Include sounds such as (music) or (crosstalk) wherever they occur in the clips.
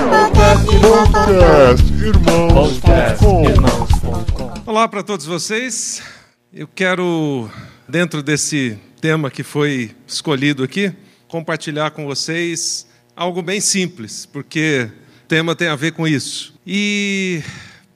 Podcast Irmãos.com Olá para todos vocês. Eu quero, dentro desse tema que foi escolhido aqui, compartilhar com vocês algo bem simples, porque o tema tem a ver com isso. E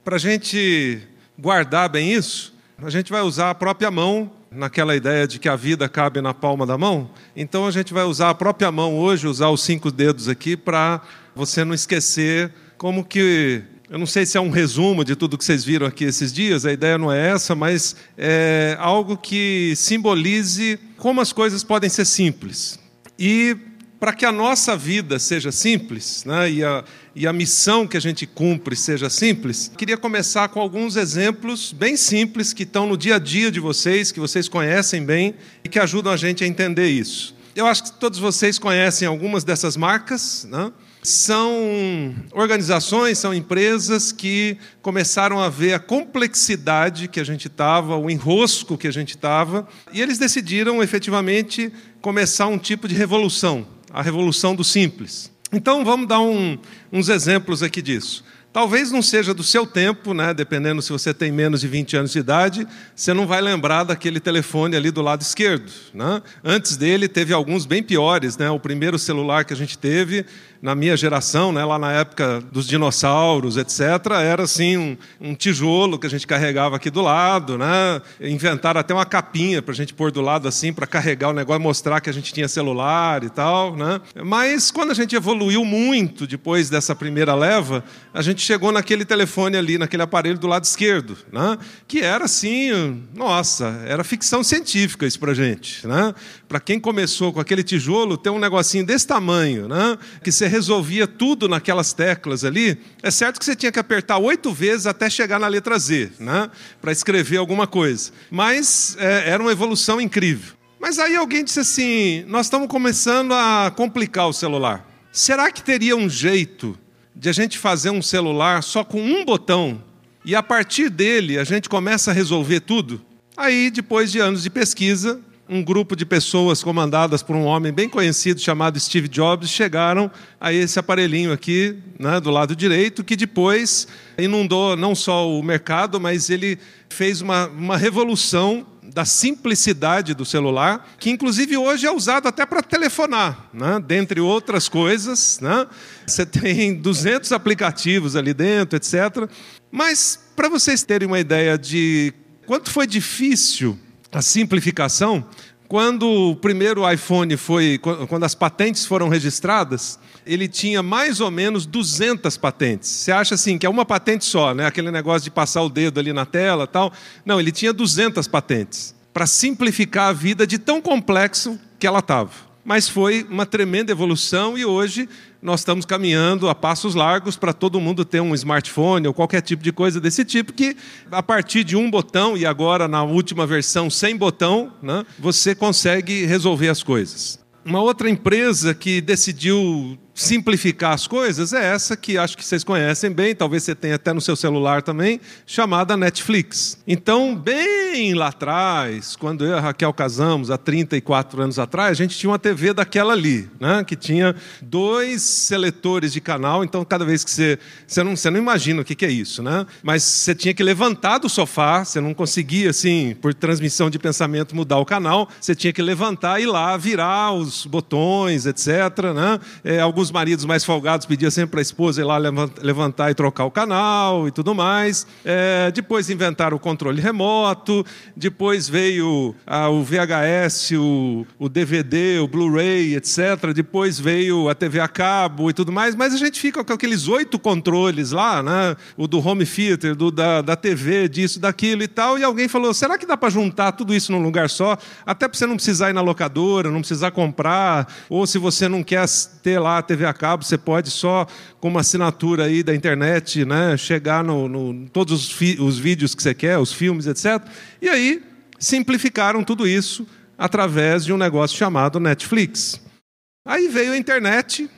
para a gente guardar bem isso, a gente vai usar a própria mão, naquela ideia de que a vida cabe na palma da mão. Então a gente vai usar a própria mão hoje, usar os cinco dedos aqui, para você não esquecer como que. Eu não sei se é um resumo de tudo que vocês viram aqui esses dias, a ideia não é essa, mas é algo que simbolize como as coisas podem ser simples. E para que a nossa vida seja simples, né, e, a, e a missão que a gente cumpre seja simples, queria começar com alguns exemplos bem simples que estão no dia a dia de vocês, que vocês conhecem bem e que ajudam a gente a entender isso. Eu acho que todos vocês conhecem algumas dessas marcas, né? São organizações, são empresas que começaram a ver a complexidade que a gente estava, o enrosco que a gente estava, e eles decidiram efetivamente começar um tipo de revolução, a revolução do simples. Então vamos dar um, uns exemplos aqui disso. Talvez não seja do seu tempo, né? dependendo se você tem menos de 20 anos de idade, você não vai lembrar daquele telefone ali do lado esquerdo. Né? Antes dele, teve alguns bem piores. Né? O primeiro celular que a gente teve na minha geração, né, lá na época dos dinossauros, etc., era assim um, um, tijolo que a gente carregava aqui do lado, né? Inventaram até uma capinha para a gente pôr do lado assim para carregar o negócio, mostrar que a gente tinha celular e tal, né? Mas quando a gente evoluiu muito depois dessa primeira leva, a gente chegou naquele telefone ali, naquele aparelho do lado esquerdo, né? Que era assim, nossa, era ficção científica isso para gente, né? Para quem começou com aquele tijolo, ter um negocinho desse tamanho, né? Que você resolvia tudo naquelas teclas ali, é certo que você tinha que apertar oito vezes até chegar na letra Z, né? para escrever alguma coisa. Mas é, era uma evolução incrível. Mas aí alguém disse assim: nós estamos começando a complicar o celular. Será que teria um jeito de a gente fazer um celular só com um botão e a partir dele a gente começa a resolver tudo? Aí, depois de anos de pesquisa, um grupo de pessoas comandadas por um homem bem conhecido chamado Steve Jobs chegaram a esse aparelhinho aqui, né, do lado direito, que depois inundou não só o mercado, mas ele fez uma, uma revolução da simplicidade do celular, que inclusive hoje é usado até para telefonar, né? dentre outras coisas. Né? Você tem 200 aplicativos ali dentro, etc. Mas, para vocês terem uma ideia de quanto foi difícil a simplificação, quando o primeiro iPhone foi, quando as patentes foram registradas, ele tinha mais ou menos 200 patentes. Você acha assim que é uma patente só, né? Aquele negócio de passar o dedo ali na tela, tal. Não, ele tinha 200 patentes para simplificar a vida de tão complexo que ela estava. Mas foi uma tremenda evolução e hoje nós estamos caminhando a passos largos para todo mundo ter um smartphone ou qualquer tipo de coisa desse tipo, que a partir de um botão, e agora na última versão sem botão, né, você consegue resolver as coisas. Uma outra empresa que decidiu simplificar as coisas é essa que acho que vocês conhecem bem, talvez você tenha até no seu celular também, chamada Netflix. Então, bem lá atrás, quando eu e a Raquel casamos, há 34 anos atrás, a gente tinha uma TV daquela ali, né, que tinha dois seletores de canal, então cada vez que você. Você não, você não imagina o que, que é isso, né? Mas você tinha que levantar do sofá, você não conseguia, assim, por transmissão de pensamento, mudar o canal, você tinha que levantar e ir lá, virar os botões, etc. Né? É, alguns os maridos mais folgados pediam sempre para a esposa ir lá levantar e trocar o canal e tudo mais. É, depois inventaram o controle remoto, depois veio o VHS, o, o DVD, o Blu-ray, etc. Depois veio a TV a cabo e tudo mais, mas a gente fica com aqueles oito controles lá, né? o do home theater, do, da, da TV, disso, daquilo e tal, e alguém falou, será que dá para juntar tudo isso num lugar só? Até para você não precisar ir na locadora, não precisar comprar, ou se você não quer ter lá a TV a cabo, você pode só com uma assinatura aí da internet, né, chegar no, no todos os, os vídeos que você quer, os filmes, etc. E aí simplificaram tudo isso através de um negócio chamado Netflix. Aí veio a internet,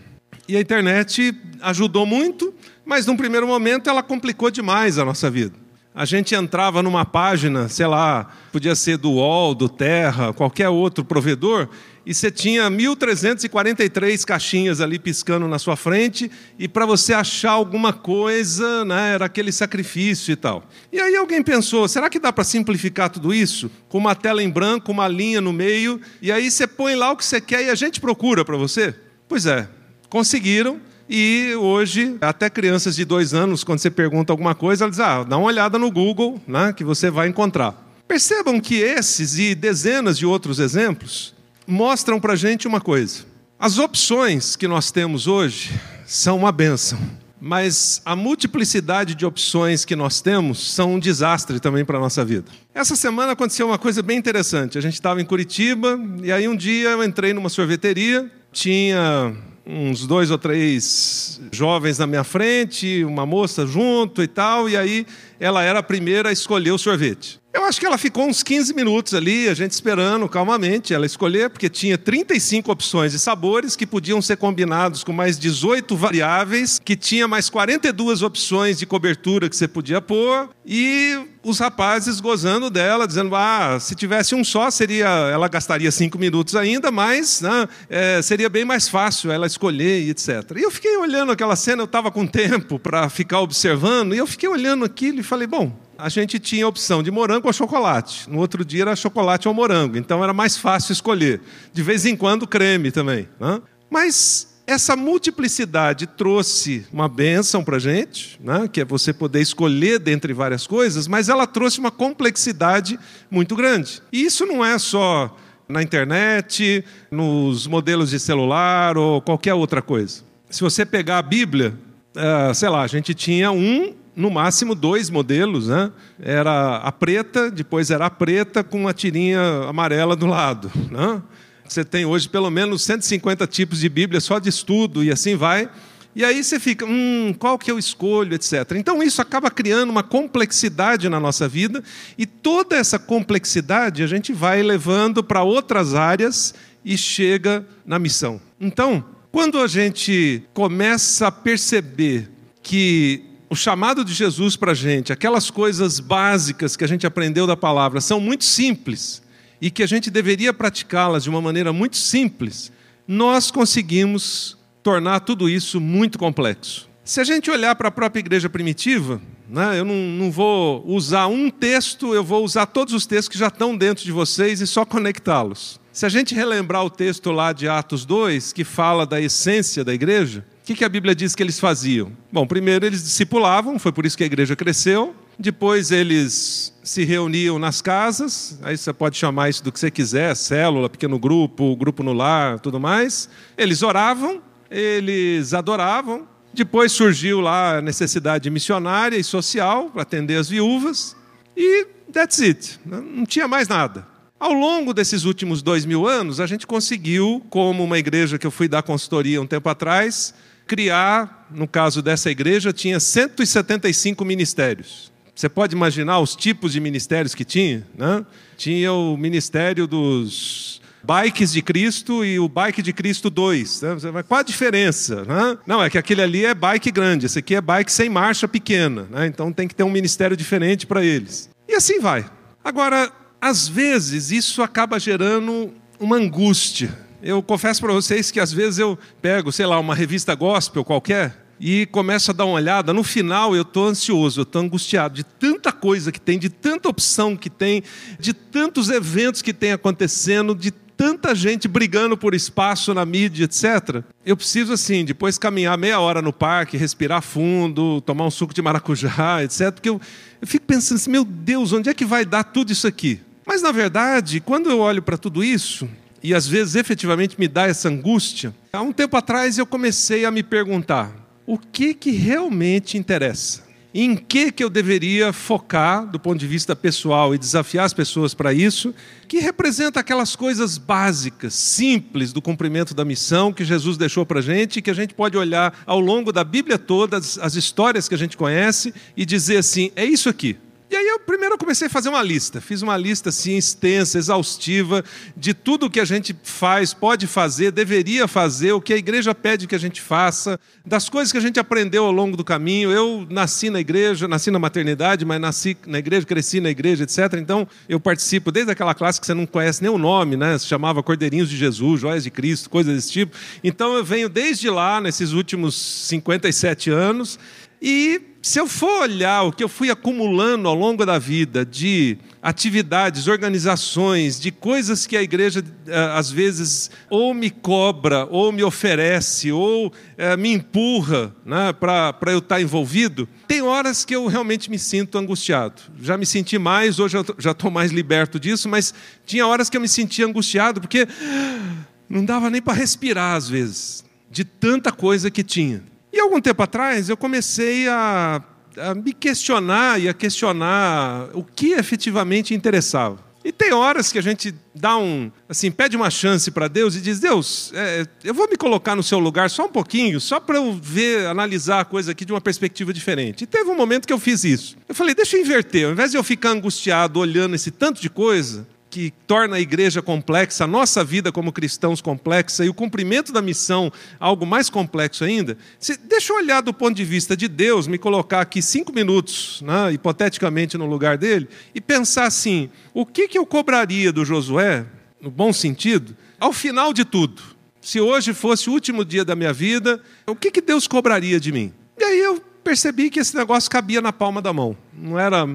e a internet ajudou muito, mas num primeiro momento ela complicou demais a nossa vida. A gente entrava numa página, sei lá, podia ser do UOL, do Terra, qualquer outro provedor, e você tinha 1.343 caixinhas ali piscando na sua frente, e para você achar alguma coisa, né, era aquele sacrifício e tal. E aí alguém pensou: será que dá para simplificar tudo isso? Com uma tela em branco, uma linha no meio, e aí você põe lá o que você quer e a gente procura para você? Pois é, conseguiram. E hoje, até crianças de dois anos, quando você pergunta alguma coisa, elas dizem, ah, dá uma olhada no Google, né, que você vai encontrar. Percebam que esses e dezenas de outros exemplos mostram para gente uma coisa. As opções que nós temos hoje são uma benção, mas a multiplicidade de opções que nós temos são um desastre também para a nossa vida. Essa semana aconteceu uma coisa bem interessante. A gente estava em Curitiba e aí um dia eu entrei numa sorveteria, tinha uns dois ou três jovens na minha frente, uma moça junto e tal, e aí ela era a primeira a escolher o sorvete. Eu acho que ela ficou uns 15 minutos ali, a gente esperando calmamente ela escolher, porque tinha 35 opções de sabores que podiam ser combinados com mais 18 variáveis, que tinha mais 42 opções de cobertura que você podia pôr, e os rapazes gozando dela, dizendo: ah, se tivesse um só, seria, ela gastaria cinco minutos ainda, mas né, é, seria bem mais fácil ela escolher e etc. E eu fiquei olhando aquela cena, eu estava com tempo para ficar observando, e eu fiquei olhando aquilo e falei: bom, a gente tinha a opção de morango ou chocolate. No outro dia era chocolate ou morango, então era mais fácil escolher. De vez em quando, creme também. Né? Mas essa multiplicidade trouxe uma bênção para a gente, né? que é você poder escolher dentre várias coisas, mas ela trouxe uma complexidade muito grande. E isso não é só na internet, nos modelos de celular ou qualquer outra coisa. Se você pegar a Bíblia, eh, sei lá, a gente tinha um no máximo dois modelos, né? Era a preta, depois era a preta com uma tirinha amarela do lado, né? Você tem hoje pelo menos 150 tipos de Bíblia só de estudo e assim vai. E aí você fica, hum, qual que eu escolho, etc. Então isso acaba criando uma complexidade na nossa vida e toda essa complexidade a gente vai levando para outras áreas e chega na missão. Então, quando a gente começa a perceber que o chamado de Jesus para a gente, aquelas coisas básicas que a gente aprendeu da palavra, são muito simples e que a gente deveria praticá-las de uma maneira muito simples, nós conseguimos tornar tudo isso muito complexo. Se a gente olhar para a própria igreja primitiva, né, eu não, não vou usar um texto, eu vou usar todos os textos que já estão dentro de vocês e só conectá-los. Se a gente relembrar o texto lá de Atos 2, que fala da essência da igreja, que, que a Bíblia diz que eles faziam? Bom, primeiro eles discipulavam, foi por isso que a igreja cresceu. Depois eles se reuniam nas casas, aí você pode chamar isso do que você quiser, célula, pequeno grupo, grupo no lar, tudo mais. Eles oravam, eles adoravam. Depois surgiu lá a necessidade missionária e social para atender as viúvas. E that's it. Não tinha mais nada. Ao longo desses últimos dois mil anos, a gente conseguiu, como uma igreja que eu fui dar consultoria um tempo atrás, criar, no caso dessa igreja, tinha 175 ministérios. Você pode imaginar os tipos de ministérios que tinha? Né? Tinha o ministério dos bikes de Cristo e o bike de Cristo 2. Né? Qual a diferença? Né? Não, é que aquele ali é bike grande, esse aqui é bike sem marcha pequena. Né? Então tem que ter um ministério diferente para eles. E assim vai. Agora, às vezes, isso acaba gerando uma angústia eu confesso para vocês que às vezes eu pego, sei lá, uma revista gospel qualquer e começo a dar uma olhada. No final eu estou ansioso, eu estou angustiado de tanta coisa que tem, de tanta opção que tem, de tantos eventos que tem acontecendo, de tanta gente brigando por espaço na mídia, etc. Eu preciso, assim, depois caminhar meia hora no parque, respirar fundo, tomar um suco de maracujá, etc. Porque eu, eu fico pensando assim, meu Deus, onde é que vai dar tudo isso aqui? Mas, na verdade, quando eu olho para tudo isso, e às vezes efetivamente me dá essa angústia. Há um tempo atrás eu comecei a me perguntar: o que que realmente interessa? Em que que eu deveria focar do ponto de vista pessoal e desafiar as pessoas para isso, que representa aquelas coisas básicas, simples do cumprimento da missão que Jesus deixou para a gente, e que a gente pode olhar ao longo da Bíblia toda, as, as histórias que a gente conhece e dizer assim: é isso aqui. E aí eu primeiro comecei a fazer uma lista, fiz uma lista assim extensa, exaustiva de tudo que a gente faz, pode fazer, deveria fazer, o que a igreja pede que a gente faça, das coisas que a gente aprendeu ao longo do caminho. Eu nasci na igreja, nasci na maternidade, mas nasci na igreja, cresci na igreja, etc. Então eu participo desde aquela classe que você não conhece nem o nome, né? Se chamava Cordeirinhos de Jesus, Joias de Cristo, coisas desse tipo. Então eu venho desde lá nesses últimos 57 anos e se eu for olhar o que eu fui acumulando ao longo da vida de atividades, organizações, de coisas que a igreja eh, às vezes ou me cobra, ou me oferece, ou é, me empurra né, para eu estar envolvido, tem horas que eu realmente me sinto angustiado. Já me senti mais, hoje eu já estou mais liberto disso, mas tinha horas que eu me sentia angustiado porque não dava nem para respirar às vezes, de tanta coisa que tinha. E algum tempo atrás eu comecei a, a me questionar e a questionar o que efetivamente interessava. E tem horas que a gente dá um, assim, pede uma chance para Deus e diz: Deus, é, eu vou me colocar no seu lugar só um pouquinho, só para eu ver, analisar a coisa aqui de uma perspectiva diferente. E teve um momento que eu fiz isso. Eu falei: deixa eu inverter, ao invés de eu ficar angustiado olhando esse tanto de coisa, que torna a igreja complexa, a nossa vida como cristãos complexa e o cumprimento da missão algo mais complexo ainda, se, deixa eu olhar do ponto de vista de Deus, me colocar aqui cinco minutos, né, hipoteticamente, no lugar dele, e pensar assim: o que, que eu cobraria do Josué, no bom sentido, ao final de tudo? Se hoje fosse o último dia da minha vida, o que, que Deus cobraria de mim? E aí eu percebi que esse negócio cabia na palma da mão, não era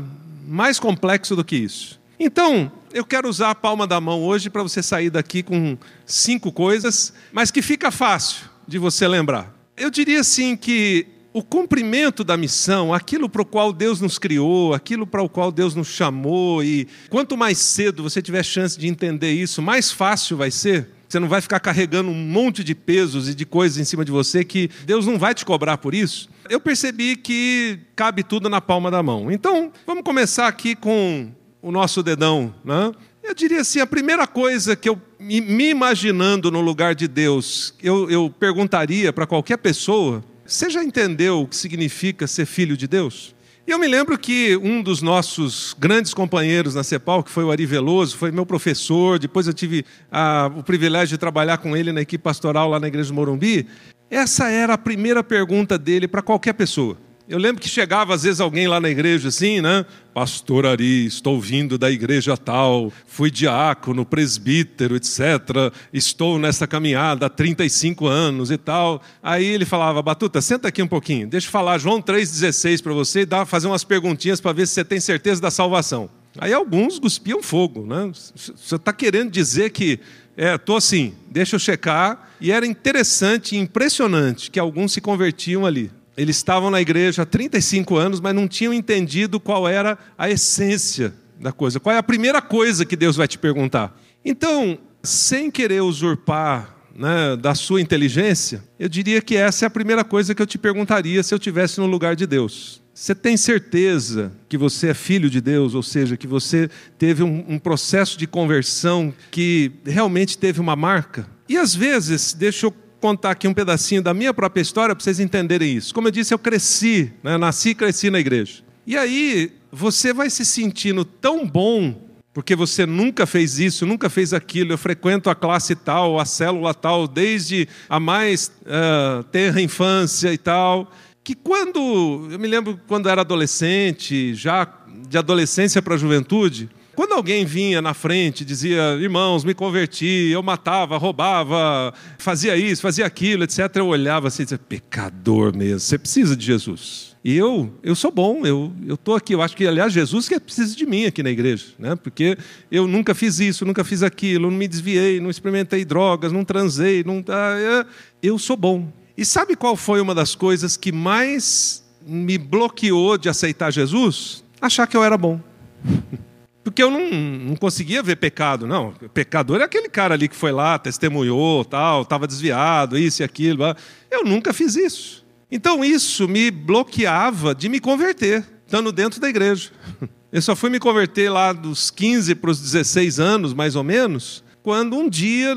mais complexo do que isso. Então, eu quero usar a palma da mão hoje para você sair daqui com cinco coisas, mas que fica fácil de você lembrar. Eu diria assim que o cumprimento da missão, aquilo para o qual Deus nos criou, aquilo para o qual Deus nos chamou, e quanto mais cedo você tiver chance de entender isso, mais fácil vai ser. Você não vai ficar carregando um monte de pesos e de coisas em cima de você que Deus não vai te cobrar por isso. Eu percebi que cabe tudo na palma da mão. Então, vamos começar aqui com o nosso dedão, né? Eu diria assim, a primeira coisa que eu, me imaginando no lugar de Deus, eu, eu perguntaria para qualquer pessoa, você já entendeu o que significa ser filho de Deus? E eu me lembro que um dos nossos grandes companheiros na CEPAL, que foi o Ari Veloso, foi meu professor, depois eu tive a, o privilégio de trabalhar com ele na equipe pastoral lá na igreja do Morumbi, essa era a primeira pergunta dele para qualquer pessoa. Eu lembro que chegava às vezes alguém lá na igreja assim, né? Pastor Ari, estou vindo da igreja tal, fui diácono, presbítero, etc. Estou nessa caminhada há 35 anos e tal. Aí ele falava, Batuta, senta aqui um pouquinho, deixa eu falar João 3,16 para você e dar, fazer umas perguntinhas para ver se você tem certeza da salvação. Aí alguns cuspiam fogo, né? Você está querendo dizer que é, estou assim, deixa eu checar. E era interessante e impressionante que alguns se convertiam ali. Eles estavam na igreja há 35 anos, mas não tinham entendido qual era a essência da coisa. Qual é a primeira coisa que Deus vai te perguntar? Então, sem querer usurpar né, da sua inteligência, eu diria que essa é a primeira coisa que eu te perguntaria se eu tivesse no lugar de Deus. Você tem certeza que você é filho de Deus, ou seja, que você teve um, um processo de conversão que realmente teve uma marca? E às vezes, deixa eu contar aqui um pedacinho da minha própria história para vocês entenderem isso. Como eu disse, eu cresci, né? nasci e cresci na igreja. E aí, você vai se sentindo tão bom, porque você nunca fez isso, nunca fez aquilo. Eu frequento a classe tal, a célula tal, desde a mais uh, tenra infância e tal. Que quando, eu me lembro quando era adolescente, já de adolescência para a juventude, quando alguém vinha na frente, dizia, irmãos, me converti, eu matava, roubava, fazia isso, fazia aquilo, etc., eu olhava assim e dizia, pecador mesmo, você precisa de Jesus. E eu, eu sou bom, eu estou aqui. Eu acho que, aliás, Jesus que precisa de mim aqui na igreja, né? porque eu nunca fiz isso, nunca fiz aquilo, não me desviei, não experimentei drogas, não transei, não, ah, eu sou bom. E sabe qual foi uma das coisas que mais me bloqueou de aceitar Jesus? Achar que eu era bom. (laughs) Porque eu não, não conseguia ver pecado, não. Pecador é aquele cara ali que foi lá, testemunhou, tal, estava desviado, isso e aquilo. Eu nunca fiz isso. Então isso me bloqueava de me converter, estando dentro da igreja. (laughs) Eu só fui me converter lá dos 15 para os 16 anos, mais ou menos, quando um dia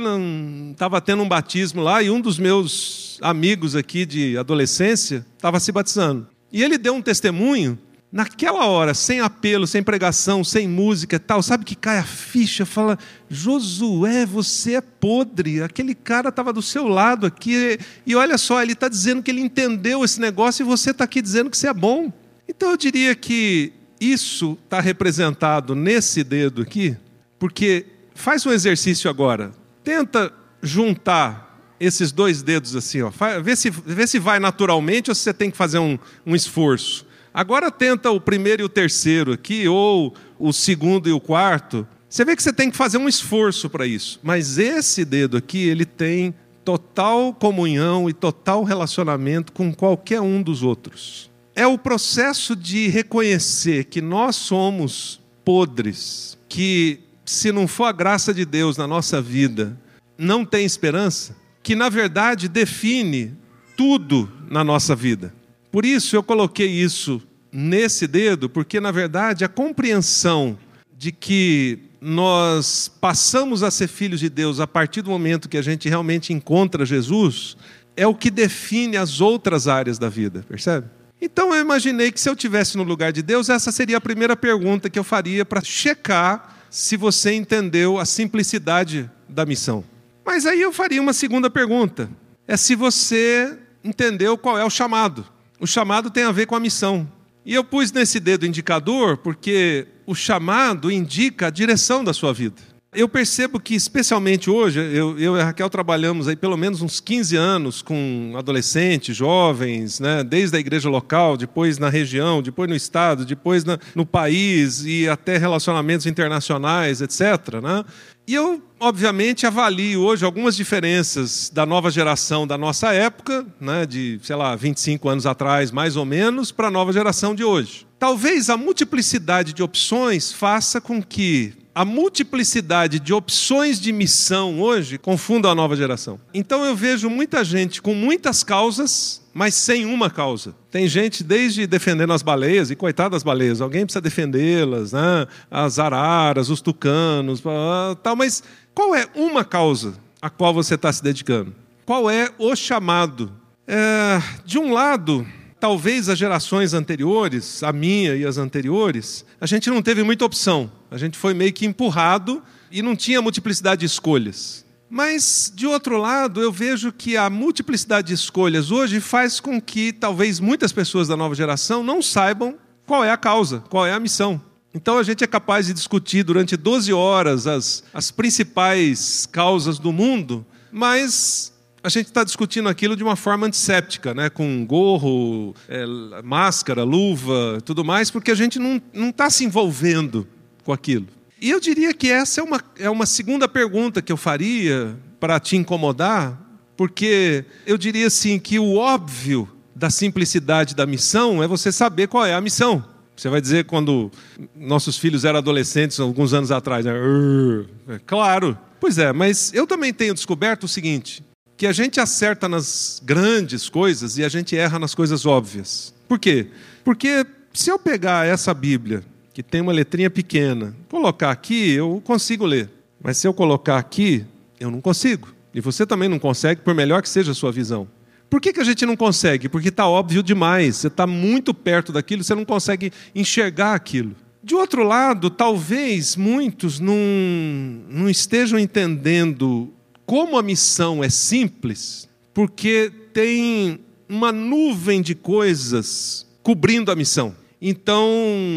estava tendo um batismo lá e um dos meus amigos aqui de adolescência estava se batizando. E ele deu um testemunho naquela hora, sem apelo, sem pregação, sem música tal, sabe que cai a ficha, fala: Josué, você é podre, aquele cara estava do seu lado aqui, e olha só, ele está dizendo que ele entendeu esse negócio e você está aqui dizendo que você é bom. Então eu diria que isso está representado nesse dedo aqui, porque faz um exercício agora, tenta juntar esses dois dedos assim, ó, vê se, vê se vai naturalmente ou se você tem que fazer um, um esforço. Agora tenta o primeiro e o terceiro aqui, ou o segundo e o quarto. Você vê que você tem que fazer um esforço para isso. Mas esse dedo aqui, ele tem total comunhão e total relacionamento com qualquer um dos outros. É o processo de reconhecer que nós somos podres, que se não for a graça de Deus na nossa vida, não tem esperança, que na verdade define tudo na nossa vida. Por isso eu coloquei isso nesse dedo, porque na verdade a compreensão de que nós passamos a ser filhos de Deus a partir do momento que a gente realmente encontra Jesus, é o que define as outras áreas da vida, percebe? Então eu imaginei que se eu tivesse no lugar de Deus, essa seria a primeira pergunta que eu faria para checar se você entendeu a simplicidade da missão. Mas aí eu faria uma segunda pergunta: é se você entendeu qual é o chamado. O chamado tem a ver com a missão. E eu pus nesse dedo indicador porque o chamado indica a direção da sua vida. Eu percebo que, especialmente hoje, eu, eu e a Raquel trabalhamos aí pelo menos uns 15 anos com adolescentes, jovens, né, desde a igreja local, depois na região, depois no estado, depois na, no país e até relacionamentos internacionais, etc. Né? E eu, obviamente, avalio hoje algumas diferenças da nova geração da nossa época, né, de, sei lá, 25 anos atrás, mais ou menos, para a nova geração de hoje. Talvez a multiplicidade de opções faça com que a multiplicidade de opções de missão hoje confunda a nova geração. Então eu vejo muita gente com muitas causas mas sem uma causa. Tem gente desde defendendo as baleias, e coitado das baleias, alguém precisa defendê-las, né? as araras, os tucanos, tal, mas qual é uma causa a qual você está se dedicando? Qual é o chamado? É, de um lado, talvez as gerações anteriores, a minha e as anteriores, a gente não teve muita opção. A gente foi meio que empurrado e não tinha multiplicidade de escolhas. Mas, de outro lado, eu vejo que a multiplicidade de escolhas hoje faz com que talvez muitas pessoas da nova geração não saibam qual é a causa, qual é a missão. Então a gente é capaz de discutir durante 12 horas as, as principais causas do mundo, mas a gente está discutindo aquilo de uma forma antisséptica, né? com gorro, é, máscara, luva, tudo mais, porque a gente não está se envolvendo com aquilo. E eu diria que essa é uma, é uma segunda pergunta que eu faria para te incomodar, porque eu diria assim que o óbvio da simplicidade da missão é você saber qual é a missão. Você vai dizer quando nossos filhos eram adolescentes alguns anos atrás, né? É claro. Pois é, mas eu também tenho descoberto o seguinte, que a gente acerta nas grandes coisas e a gente erra nas coisas óbvias. Por quê? Porque se eu pegar essa Bíblia que tem uma letrinha pequena. Colocar aqui, eu consigo ler. Mas se eu colocar aqui, eu não consigo. E você também não consegue, por melhor que seja a sua visão. Por que, que a gente não consegue? Porque está óbvio demais. Você está muito perto daquilo, você não consegue enxergar aquilo. De outro lado, talvez muitos não, não estejam entendendo como a missão é simples, porque tem uma nuvem de coisas cobrindo a missão. Então,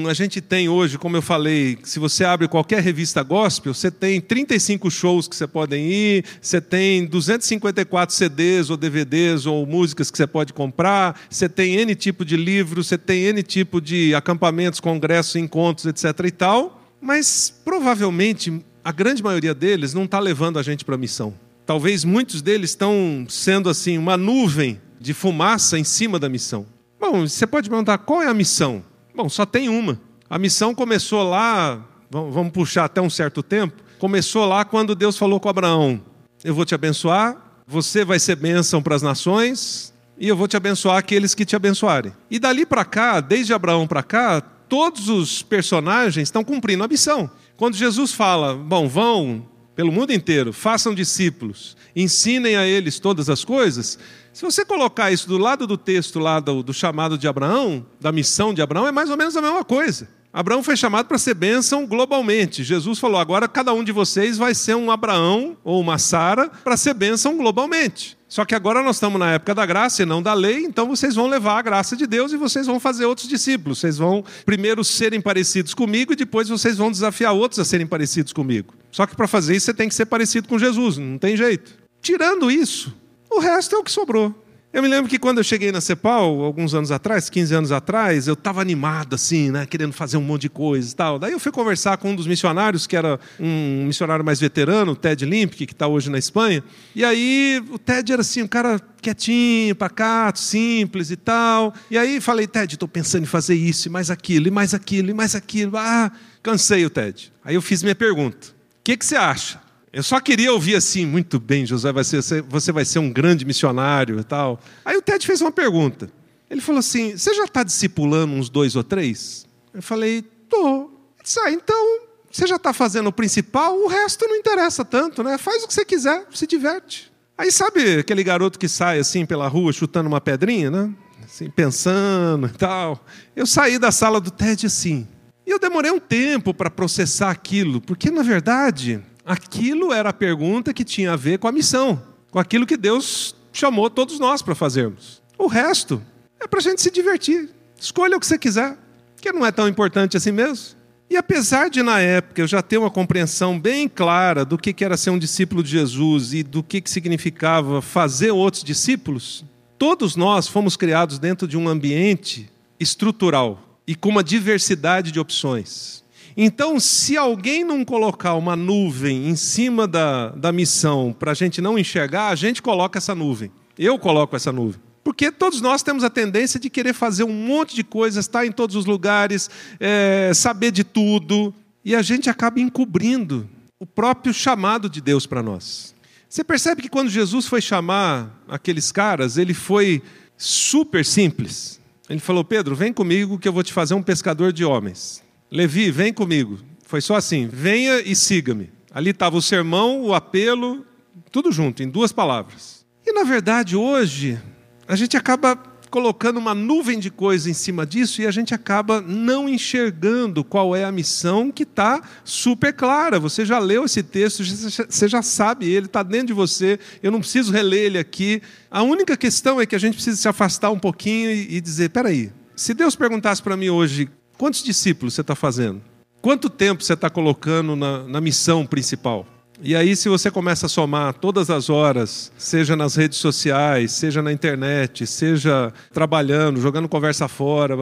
a gente tem hoje, como eu falei, se você abre qualquer revista gospel, você tem 35 shows que você pode ir, você tem 254 CDs ou DVDs ou músicas que você pode comprar, você tem N tipo de livro, você tem N tipo de acampamentos, congressos, encontros, etc. e tal, mas provavelmente a grande maioria deles não está levando a gente para a missão. Talvez muitos deles estão sendo assim uma nuvem de fumaça em cima da missão. Bom, você pode perguntar qual é a missão? Bom, só tem uma. A missão começou lá, vamos puxar até um certo tempo, começou lá quando Deus falou com Abraão: Eu vou te abençoar, você vai ser bênção para as nações, e eu vou te abençoar aqueles que te abençoarem. E dali para cá, desde Abraão para cá, todos os personagens estão cumprindo a missão. Quando Jesus fala, bom, vão pelo mundo inteiro, façam discípulos, ensinem a eles todas as coisas, Se você colocar isso do lado do texto lá do, do chamado de Abraão, da missão de Abraão, é mais ou menos a mesma coisa. Abraão foi chamado para ser bênção globalmente. Jesus falou: agora cada um de vocês vai ser um Abraão ou uma Sara para ser bênção globalmente. Só que agora nós estamos na época da graça e não da lei, então vocês vão levar a graça de Deus e vocês vão fazer outros discípulos. Vocês vão primeiro serem parecidos comigo e depois vocês vão desafiar outros a serem parecidos comigo. Só que para fazer isso você tem que ser parecido com Jesus, não tem jeito. Tirando isso, o resto é o que sobrou. Eu me lembro que quando eu cheguei na CEPAL, alguns anos atrás, 15 anos atrás, eu estava animado assim, né, querendo fazer um monte de coisa e tal. Daí eu fui conversar com um dos missionários, que era um missionário mais veterano, o Ted Limpic, que está hoje na Espanha. E aí o Ted era assim, um cara quietinho, pacato, simples e tal. E aí falei, Ted, estou pensando em fazer isso, e mais aquilo, e mais aquilo, e mais aquilo. Ah, cansei o Ted. Aí eu fiz minha pergunta. O que, que você acha? Eu só queria ouvir assim, muito bem, José, vai ser, você vai ser um grande missionário e tal. Aí o Ted fez uma pergunta. Ele falou assim: Você já está discipulando uns dois ou três? Eu falei: Tô. Ele disse: Ah, então você já está fazendo o principal, o resto não interessa tanto, né? Faz o que você quiser, se diverte. Aí sabe aquele garoto que sai assim pela rua chutando uma pedrinha, né? Assim, pensando e tal. Eu saí da sala do TED assim. E eu demorei um tempo para processar aquilo, porque na verdade aquilo era a pergunta que tinha a ver com a missão, com aquilo que Deus chamou todos nós para fazermos. O resto é para a gente se divertir. Escolha o que você quiser, que não é tão importante assim mesmo. E apesar de, na época, eu já ter uma compreensão bem clara do que era ser um discípulo de Jesus e do que significava fazer outros discípulos, todos nós fomos criados dentro de um ambiente estrutural e com uma diversidade de opções. Então, se alguém não colocar uma nuvem em cima da, da missão para a gente não enxergar, a gente coloca essa nuvem. Eu coloco essa nuvem. Porque todos nós temos a tendência de querer fazer um monte de coisas, estar em todos os lugares, é, saber de tudo, e a gente acaba encobrindo o próprio chamado de Deus para nós. Você percebe que quando Jesus foi chamar aqueles caras, ele foi super simples. Ele falou: Pedro, vem comigo que eu vou te fazer um pescador de homens. Levi, vem comigo. Foi só assim: venha e siga-me. Ali estava o sermão, o apelo, tudo junto, em duas palavras. E na verdade, hoje, a gente acaba colocando uma nuvem de coisa em cima disso e a gente acaba não enxergando qual é a missão que está super clara. Você já leu esse texto, você já sabe, ele está dentro de você, eu não preciso reler ele aqui. A única questão é que a gente precisa se afastar um pouquinho e dizer: peraí, se Deus perguntasse para mim hoje Quantos discípulos você está fazendo? Quanto tempo você está colocando na, na missão principal? E aí, se você começa a somar todas as horas, seja nas redes sociais, seja na internet, seja trabalhando, jogando conversa fora,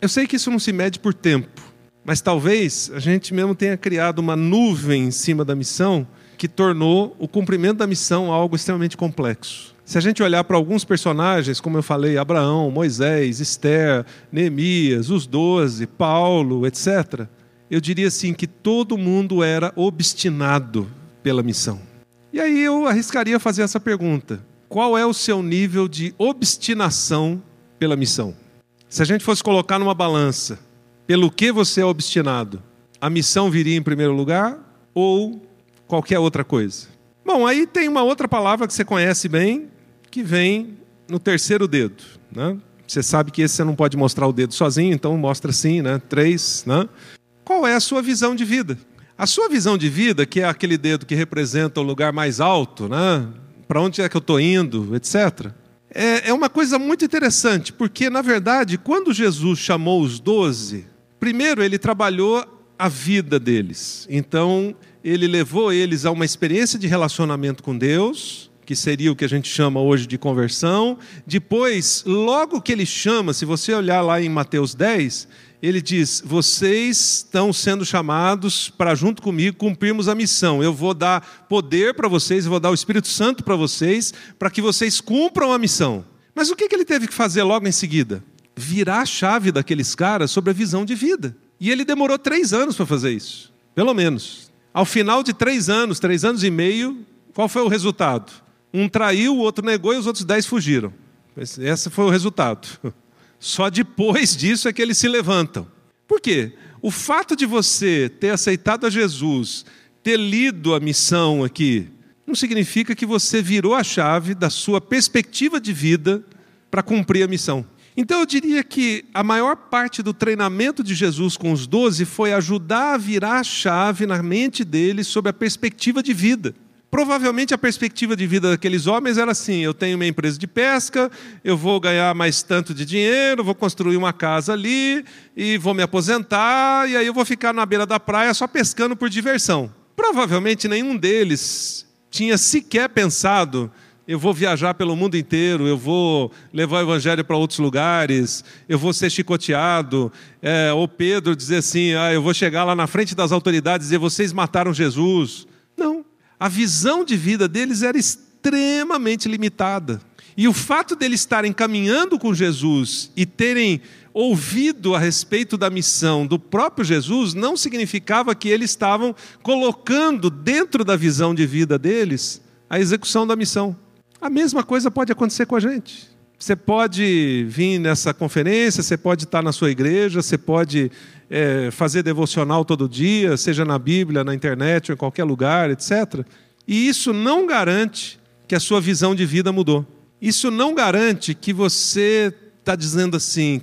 eu sei que isso não se mede por tempo, mas talvez a gente mesmo tenha criado uma nuvem em cima da missão que tornou o cumprimento da missão algo extremamente complexo. Se a gente olhar para alguns personagens, como eu falei, Abraão, Moisés, Esther, Neemias, os doze, Paulo, etc., eu diria assim que todo mundo era obstinado pela missão. E aí eu arriscaria fazer essa pergunta: qual é o seu nível de obstinação pela missão? Se a gente fosse colocar numa balança, pelo que você é obstinado, a missão viria em primeiro lugar ou qualquer outra coisa? Bom, aí tem uma outra palavra que você conhece bem, que vem no terceiro dedo. Né? Você sabe que esse você não pode mostrar o dedo sozinho, então mostra assim, né? três. Né? Qual é a sua visão de vida? A sua visão de vida, que é aquele dedo que representa o lugar mais alto, né? para onde é que eu estou indo, etc., é, é uma coisa muito interessante, porque, na verdade, quando Jesus chamou os doze, primeiro ele trabalhou a vida deles. Então, ele levou eles a uma experiência de relacionamento com Deus, que seria o que a gente chama hoje de conversão. Depois, logo que ele chama, se você olhar lá em Mateus 10, ele diz: Vocês estão sendo chamados para, junto comigo, cumprirmos a missão. Eu vou dar poder para vocês, eu vou dar o Espírito Santo para vocês, para que vocês cumpram a missão. Mas o que ele teve que fazer logo em seguida? Virar a chave daqueles caras sobre a visão de vida. E ele demorou três anos para fazer isso, pelo menos. Ao final de três anos, três anos e meio, qual foi o resultado? Um traiu, o outro negou e os outros dez fugiram. Esse foi o resultado. (laughs) Só depois disso é que eles se levantam. Por quê? O fato de você ter aceitado a Jesus, ter lido a missão aqui, não significa que você virou a chave da sua perspectiva de vida para cumprir a missão. Então eu diria que a maior parte do treinamento de Jesus com os doze foi ajudar a virar a chave na mente deles sobre a perspectiva de vida. Provavelmente a perspectiva de vida daqueles homens era assim: eu tenho minha empresa de pesca, eu vou ganhar mais tanto de dinheiro, vou construir uma casa ali e vou me aposentar, e aí eu vou ficar na beira da praia só pescando por diversão. Provavelmente nenhum deles tinha sequer pensado eu vou viajar pelo mundo inteiro, eu vou levar o evangelho para outros lugares, eu vou ser chicoteado. É, ou Pedro dizer assim: ah, eu vou chegar lá na frente das autoridades e dizer, vocês mataram Jesus. Não. A visão de vida deles era extremamente limitada. E o fato deles estarem caminhando com Jesus e terem ouvido a respeito da missão do próprio Jesus não significava que eles estavam colocando dentro da visão de vida deles a execução da missão. A mesma coisa pode acontecer com a gente. Você pode vir nessa conferência, você pode estar na sua igreja, você pode é, fazer devocional todo dia, seja na Bíblia, na internet ou em qualquer lugar, etc. E isso não garante que a sua visão de vida mudou. Isso não garante que você está dizendo assim: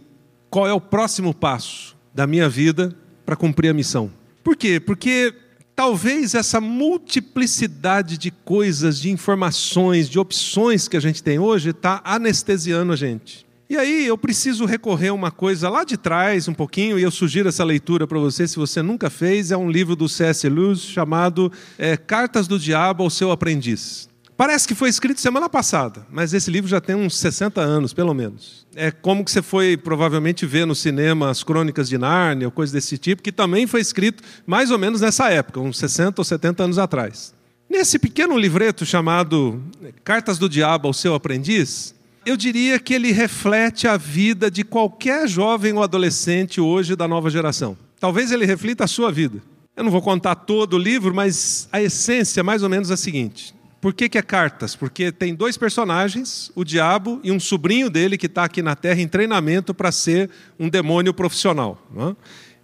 qual é o próximo passo da minha vida para cumprir a missão. Por quê? Porque Talvez essa multiplicidade de coisas, de informações, de opções que a gente tem hoje está anestesiando a gente. E aí eu preciso recorrer a uma coisa lá de trás, um pouquinho, e eu sugiro essa leitura para você, se você nunca fez, é um livro do C.S. Lewis chamado é, Cartas do Diabo ao Seu Aprendiz. Parece que foi escrito semana passada, mas esse livro já tem uns 60 anos, pelo menos. É como que você foi provavelmente ver no cinema as Crônicas de Nárnia, ou coisa desse tipo, que também foi escrito mais ou menos nessa época, uns 60 ou 70 anos atrás. Nesse pequeno livreto chamado Cartas do Diabo ao Seu Aprendiz, eu diria que ele reflete a vida de qualquer jovem ou adolescente hoje da nova geração. Talvez ele reflita a sua vida. Eu não vou contar todo o livro, mas a essência mais ou menos é a seguinte: por que, que é cartas? Porque tem dois personagens, o diabo e um sobrinho dele que está aqui na Terra em treinamento para ser um demônio profissional. É?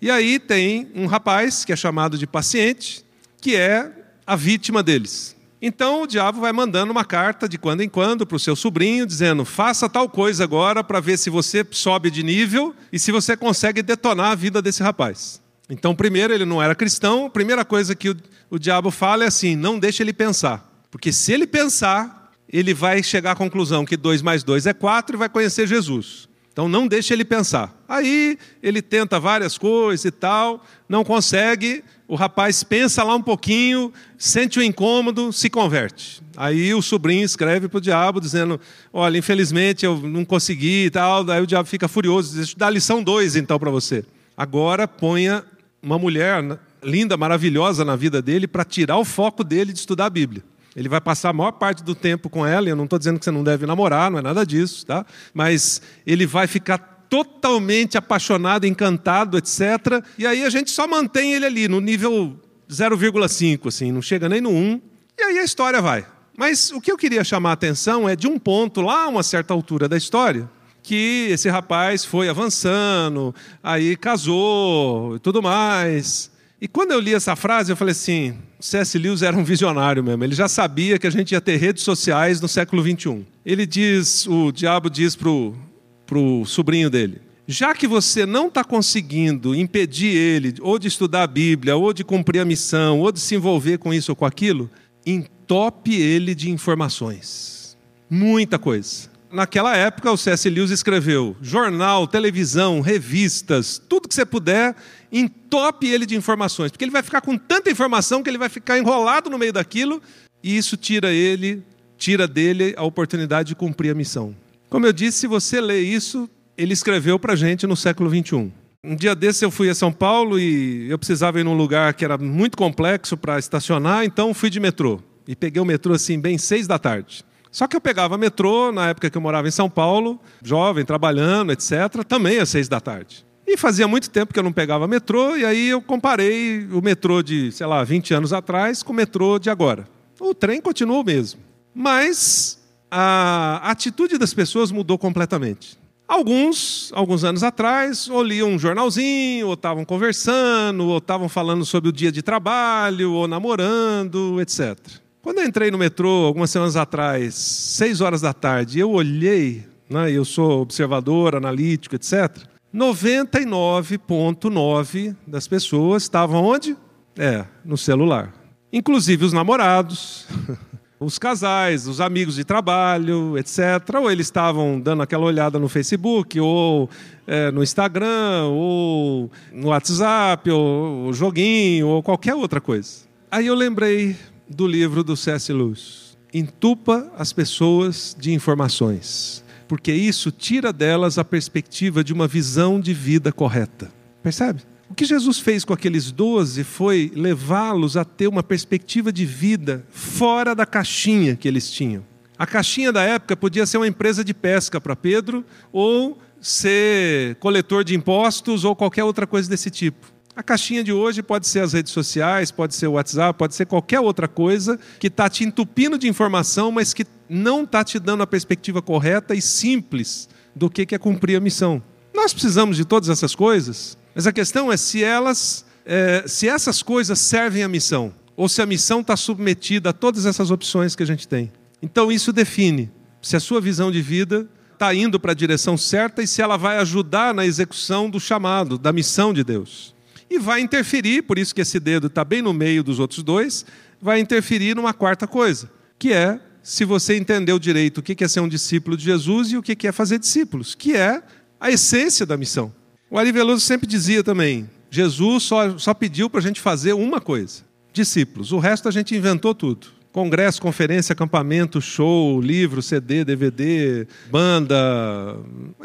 E aí tem um rapaz que é chamado de paciente, que é a vítima deles. Então o diabo vai mandando uma carta de quando em quando para o seu sobrinho, dizendo: faça tal coisa agora para ver se você sobe de nível e se você consegue detonar a vida desse rapaz. Então, primeiro, ele não era cristão, a primeira coisa que o, o diabo fala é assim: não deixe ele pensar. Porque se ele pensar, ele vai chegar à conclusão que 2 mais 2 é 4 e vai conhecer Jesus. Então não deixe ele pensar. Aí ele tenta várias coisas e tal, não consegue, o rapaz pensa lá um pouquinho, sente o incômodo, se converte. Aí o sobrinho escreve para o diabo dizendo: Olha, infelizmente eu não consegui e tal. Aí o diabo fica furioso, diz: Dá lição 2 então para você. Agora ponha uma mulher linda, maravilhosa na vida dele para tirar o foco dele de estudar a Bíblia. Ele vai passar a maior parte do tempo com ela, e eu não estou dizendo que você não deve namorar, não é nada disso, tá? Mas ele vai ficar totalmente apaixonado, encantado, etc. E aí a gente só mantém ele ali no nível 0,5, assim, não chega nem no 1, e aí a história vai. Mas o que eu queria chamar a atenção é de um ponto lá, a uma certa altura da história, que esse rapaz foi avançando, aí casou e tudo mais. E quando eu li essa frase, eu falei assim: C.S. Lewis era um visionário mesmo. Ele já sabia que a gente ia ter redes sociais no século 21. Ele diz, o diabo diz para o sobrinho dele: já que você não está conseguindo impedir ele ou de estudar a Bíblia, ou de cumprir a missão, ou de se envolver com isso ou com aquilo, entope ele de informações. Muita coisa. Naquela época, o C.S. Lewis escreveu jornal, televisão, revistas, tudo que você puder, entope ele de informações, porque ele vai ficar com tanta informação que ele vai ficar enrolado no meio daquilo, e isso tira ele, tira dele a oportunidade de cumprir a missão. Como eu disse, se você lê isso, ele escreveu para gente no século 21. Um dia desse eu fui a São Paulo e eu precisava ir num lugar que era muito complexo para estacionar, então fui de metrô. E peguei o metrô assim, bem seis da tarde. Só que eu pegava metrô, na época que eu morava em São Paulo, jovem, trabalhando, etc., também às seis da tarde. E fazia muito tempo que eu não pegava metrô, e aí eu comparei o metrô de, sei lá, 20 anos atrás com o metrô de agora. O trem continua o mesmo. Mas a atitude das pessoas mudou completamente. Alguns, alguns anos atrás, ou liam um jornalzinho, ou estavam conversando, ou estavam falando sobre o dia de trabalho, ou namorando, etc. Quando eu entrei no metrô algumas semanas atrás, seis horas da tarde, eu olhei, né, eu sou observador, analítico, etc. 99,9% das pessoas estavam onde? É, no celular. Inclusive os namorados, (laughs) os casais, os amigos de trabalho, etc. Ou eles estavam dando aquela olhada no Facebook, ou é, no Instagram, ou no WhatsApp, ou, joguinho, ou qualquer outra coisa. Aí eu lembrei do livro do C.S. Lewis. Entupa as pessoas de informações, porque isso tira delas a perspectiva de uma visão de vida correta. Percebe? O que Jesus fez com aqueles doze foi levá-los a ter uma perspectiva de vida fora da caixinha que eles tinham. A caixinha da época podia ser uma empresa de pesca para Pedro, ou ser coletor de impostos, ou qualquer outra coisa desse tipo. A caixinha de hoje pode ser as redes sociais, pode ser o WhatsApp, pode ser qualquer outra coisa que está te entupindo de informação, mas que não está te dando a perspectiva correta e simples do que é cumprir a missão. Nós precisamos de todas essas coisas, mas a questão é se elas, é, se essas coisas servem à missão, ou se a missão está submetida a todas essas opções que a gente tem. Então isso define se a sua visão de vida está indo para a direção certa e se ela vai ajudar na execução do chamado, da missão de Deus. E vai interferir, por isso que esse dedo está bem no meio dos outros dois, vai interferir numa quarta coisa, que é se você entendeu direito o que é ser um discípulo de Jesus e o que é fazer discípulos, que é a essência da missão. O Ari Veloso sempre dizia também: Jesus só, só pediu para a gente fazer uma coisa: discípulos. O resto a gente inventou tudo. Congresso, conferência, acampamento, show, livro, CD, DVD, banda,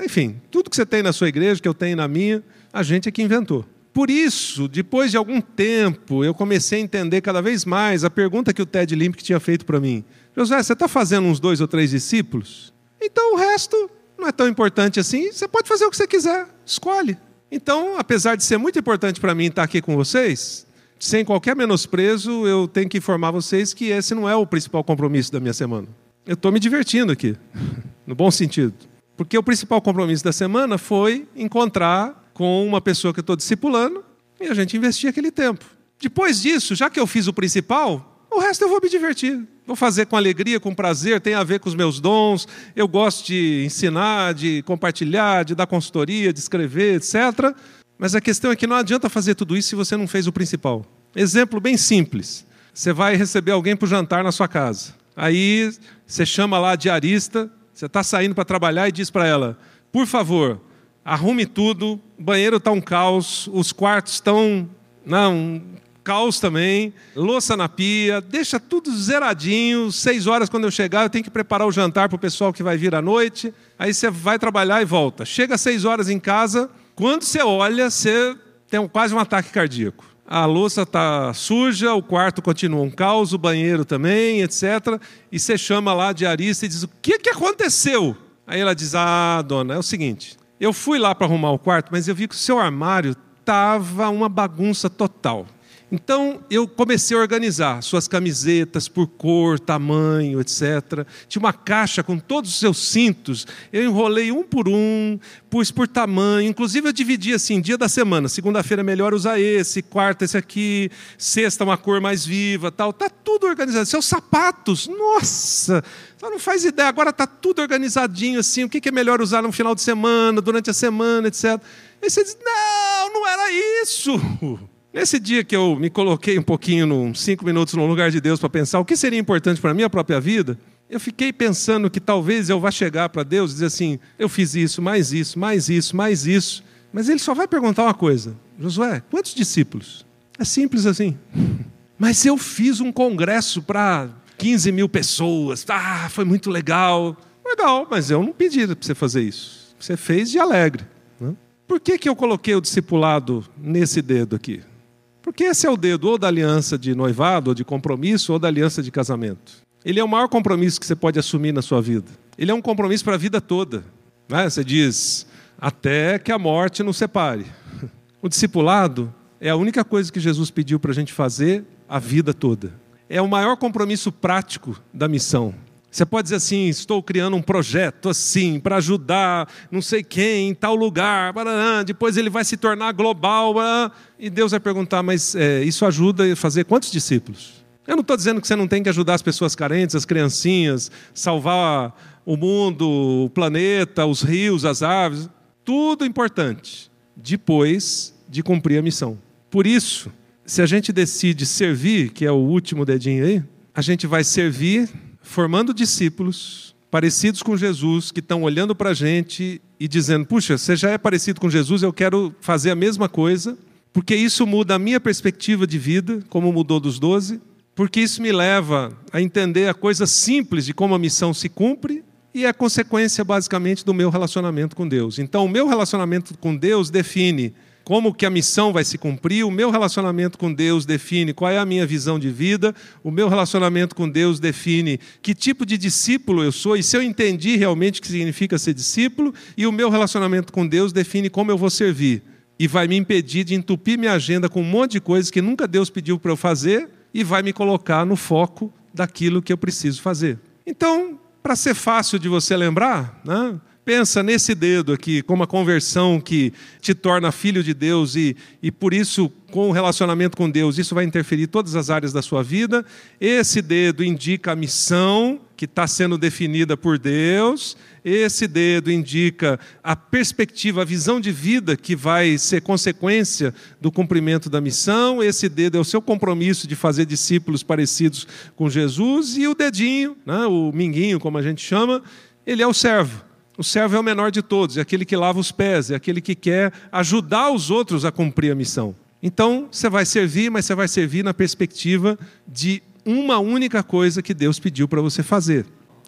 enfim, tudo que você tem na sua igreja, que eu tenho na minha, a gente é que inventou. Por isso, depois de algum tempo, eu comecei a entender cada vez mais a pergunta que o Ted Limp tinha feito para mim. José, você está fazendo uns dois ou três discípulos? Então o resto não é tão importante assim, você pode fazer o que você quiser, escolhe. Então, apesar de ser muito importante para mim estar aqui com vocês, sem qualquer menosprezo, eu tenho que informar vocês que esse não é o principal compromisso da minha semana. Eu estou me divertindo aqui, (laughs) no bom sentido. Porque o principal compromisso da semana foi encontrar com uma pessoa que eu estou discipulando e a gente investir aquele tempo. Depois disso, já que eu fiz o principal, o resto eu vou me divertir. Vou fazer com alegria, com prazer, tem a ver com os meus dons. Eu gosto de ensinar, de compartilhar, de dar consultoria, de escrever, etc. Mas a questão é que não adianta fazer tudo isso se você não fez o principal. Exemplo bem simples. Você vai receber alguém para jantar na sua casa. Aí você chama lá a diarista, você está saindo para trabalhar e diz para ela: por favor, arrume tudo, o banheiro está um caos, os quartos estão não, caos também, louça na pia, deixa tudo zeradinho. Seis horas quando eu chegar, eu tenho que preparar o jantar para o pessoal que vai vir à noite. Aí você vai trabalhar e volta. Chega às seis horas em casa, quando você olha, você tem quase um ataque cardíaco. A louça está suja, o quarto continua um caos, o banheiro também, etc. E você chama lá a diarista e diz: O que, que aconteceu? Aí ela diz: Ah, dona, é o seguinte. Eu fui lá para arrumar o quarto, mas eu vi que o seu armário estava uma bagunça total. Então eu comecei a organizar suas camisetas por cor, tamanho, etc. Tinha uma caixa com todos os seus cintos. Eu enrolei um por um, pus por tamanho. Inclusive eu dividi assim, dia da semana. Segunda-feira é melhor usar esse, quarta esse aqui, sexta uma cor mais viva, tal. Tá tudo organizado. Seus sapatos, nossa, você não faz ideia. Agora tá tudo organizadinho assim. O que é melhor usar no final de semana, durante a semana, etc. Aí você diz: não, não era isso. Nesse dia que eu me coloquei um pouquinho, uns cinco minutos no lugar de Deus para pensar o que seria importante para a minha própria vida, eu fiquei pensando que talvez eu vá chegar para Deus e dizer assim: eu fiz isso, mais isso, mais isso, mais isso. Mas ele só vai perguntar uma coisa: Josué, quantos discípulos? É simples assim. (laughs) Mas eu fiz um congresso para 15 mil pessoas. Ah, foi muito legal. Legal, mas eu não pedi para você fazer isso. Você fez de alegre. Né? Por que, que eu coloquei o discipulado nesse dedo aqui? Porque esse é o dedo ou da aliança de noivado, ou de compromisso, ou da aliança de casamento. Ele é o maior compromisso que você pode assumir na sua vida. Ele é um compromisso para a vida toda. Né? Você diz, até que a morte nos separe. (laughs) O discipulado é a única coisa que Jesus pediu para a gente fazer a vida toda. É o maior compromisso prático da missão. Você pode dizer assim: estou criando um projeto assim, para ajudar não sei quem em tal lugar, depois ele vai se tornar global. E Deus vai perguntar: mas é, isso ajuda a fazer quantos discípulos? Eu não estou dizendo que você não tem que ajudar as pessoas carentes, as criancinhas, salvar o mundo, o planeta, os rios, as aves. Tudo importante. Depois de cumprir a missão. Por isso, se a gente decide servir, que é o último dedinho aí, a gente vai servir formando discípulos parecidos com Jesus, que estão olhando para a gente e dizendo: Puxa, você já é parecido com Jesus, eu quero fazer a mesma coisa, porque isso muda a minha perspectiva de vida, como mudou dos doze, porque isso me leva a entender a coisa simples de como a missão se cumpre e é consequência basicamente do meu relacionamento com Deus. Então, o meu relacionamento com Deus define como que a missão vai se cumprir, o meu relacionamento com Deus define qual é a minha visão de vida, o meu relacionamento com Deus define que tipo de discípulo eu sou e se eu entendi realmente o que significa ser discípulo, e o meu relacionamento com Deus define como eu vou servir. E vai me impedir de entupir minha agenda com um monte de coisas que nunca Deus pediu para eu fazer e vai me colocar no foco daquilo que eu preciso fazer. Então, para ser fácil de você lembrar, né? Pensa nesse dedo aqui, como a conversão que te torna filho de Deus e, e por isso, com o relacionamento com Deus, isso vai interferir em todas as áreas da sua vida. Esse dedo indica a missão que está sendo definida por Deus. Esse dedo indica a perspectiva, a visão de vida que vai ser consequência do cumprimento da missão. Esse dedo é o seu compromisso de fazer discípulos parecidos com Jesus. E o dedinho, né, o minguinho, como a gente chama, ele é o servo. O servo é o menor de todos, é aquele que lava os pés, é aquele que quer ajudar os outros a cumprir a missão. Então, você vai servir, mas você vai servir na perspectiva de uma única coisa que Deus pediu para você fazer.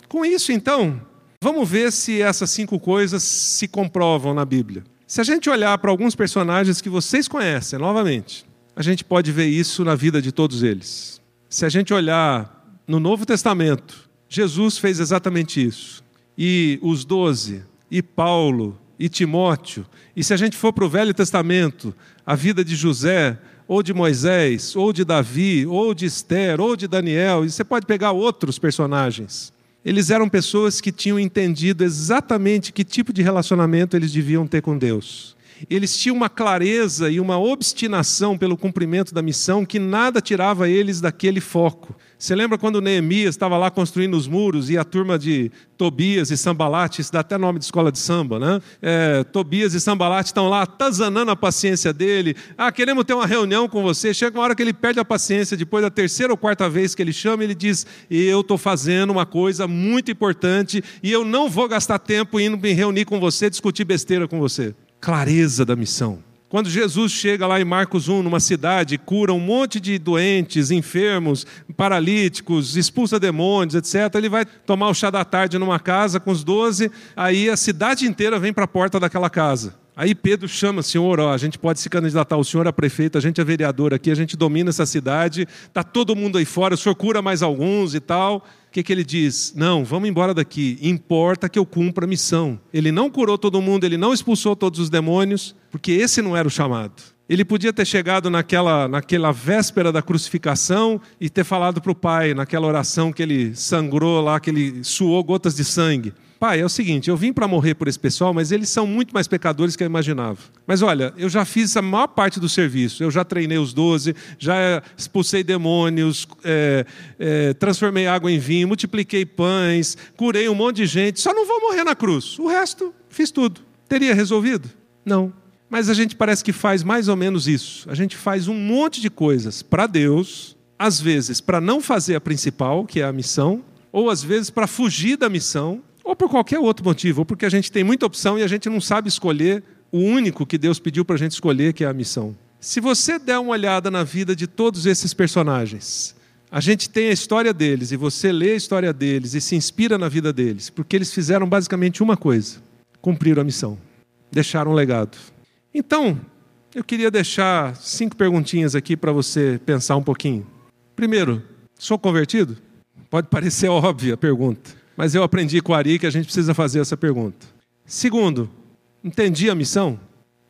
Com isso, então, vamos ver se essas cinco coisas se comprovam na Bíblia. Se a gente olhar para alguns personagens que vocês conhecem, novamente, a gente pode ver isso na vida de todos eles. Se a gente olhar no Novo Testamento, Jesus fez exatamente isso e os doze, e Paulo, e Timóteo. E se a gente for para o Velho Testamento, a vida de José, ou de Moisés, ou de Davi, ou de Esther, ou de Daniel, e você pode pegar outros personagens. Eles eram pessoas que tinham entendido exatamente que tipo de relacionamento eles deviam ter com Deus eles tinham uma clareza e uma obstinação pelo cumprimento da missão que nada tirava eles daquele foco. Você lembra quando Neemias estava lá construindo os muros e a turma de Tobias e Sambalate, isso dá até nome de escola de samba, né? É, Tobias e Sambalate estão lá atazanando a paciência dele. Ah, queremos ter uma reunião com você. Chega uma hora que ele perde a paciência, depois da terceira ou quarta vez que ele chama, ele diz: Eu estou fazendo uma coisa muito importante e eu não vou gastar tempo indo me reunir com você, discutir besteira com você clareza da missão. Quando Jesus chega lá em Marcos 1, numa cidade, cura um monte de doentes, enfermos, paralíticos, expulsa demônios, etc., ele vai tomar o chá da tarde numa casa com os doze, aí a cidade inteira vem para a porta daquela casa. Aí Pedro chama, senhor, ó, a gente pode se candidatar, o senhor é prefeito, a gente é vereador aqui, a gente domina essa cidade, está todo mundo aí fora, o senhor cura mais alguns e tal. O que, que ele diz? Não, vamos embora daqui, importa que eu cumpra a missão. Ele não curou todo mundo, ele não expulsou todos os demônios, porque esse não era o chamado. Ele podia ter chegado naquela, naquela véspera da crucificação e ter falado para o pai, naquela oração que ele sangrou lá, que ele suou gotas de sangue. Pai, é o seguinte, eu vim para morrer por esse pessoal, mas eles são muito mais pecadores que eu imaginava. Mas olha, eu já fiz a maior parte do serviço. Eu já treinei os doze, já expulsei demônios, é, é, transformei água em vinho, multipliquei pães, curei um monte de gente. Só não vou morrer na cruz. O resto, fiz tudo. Teria resolvido? Não. Mas a gente parece que faz mais ou menos isso. A gente faz um monte de coisas para Deus, às vezes para não fazer a principal, que é a missão, ou às vezes para fugir da missão ou por qualquer outro motivo, ou porque a gente tem muita opção e a gente não sabe escolher o único que Deus pediu para a gente escolher, que é a missão. Se você der uma olhada na vida de todos esses personagens, a gente tem a história deles e você lê a história deles e se inspira na vida deles, porque eles fizeram basicamente uma coisa: cumpriram a missão, deixaram um legado. Então, eu queria deixar cinco perguntinhas aqui para você pensar um pouquinho. Primeiro, sou convertido? Pode parecer (laughs) óbvia a pergunta mas eu aprendi com o Ari que a gente precisa fazer essa pergunta. Segundo, entendi a missão?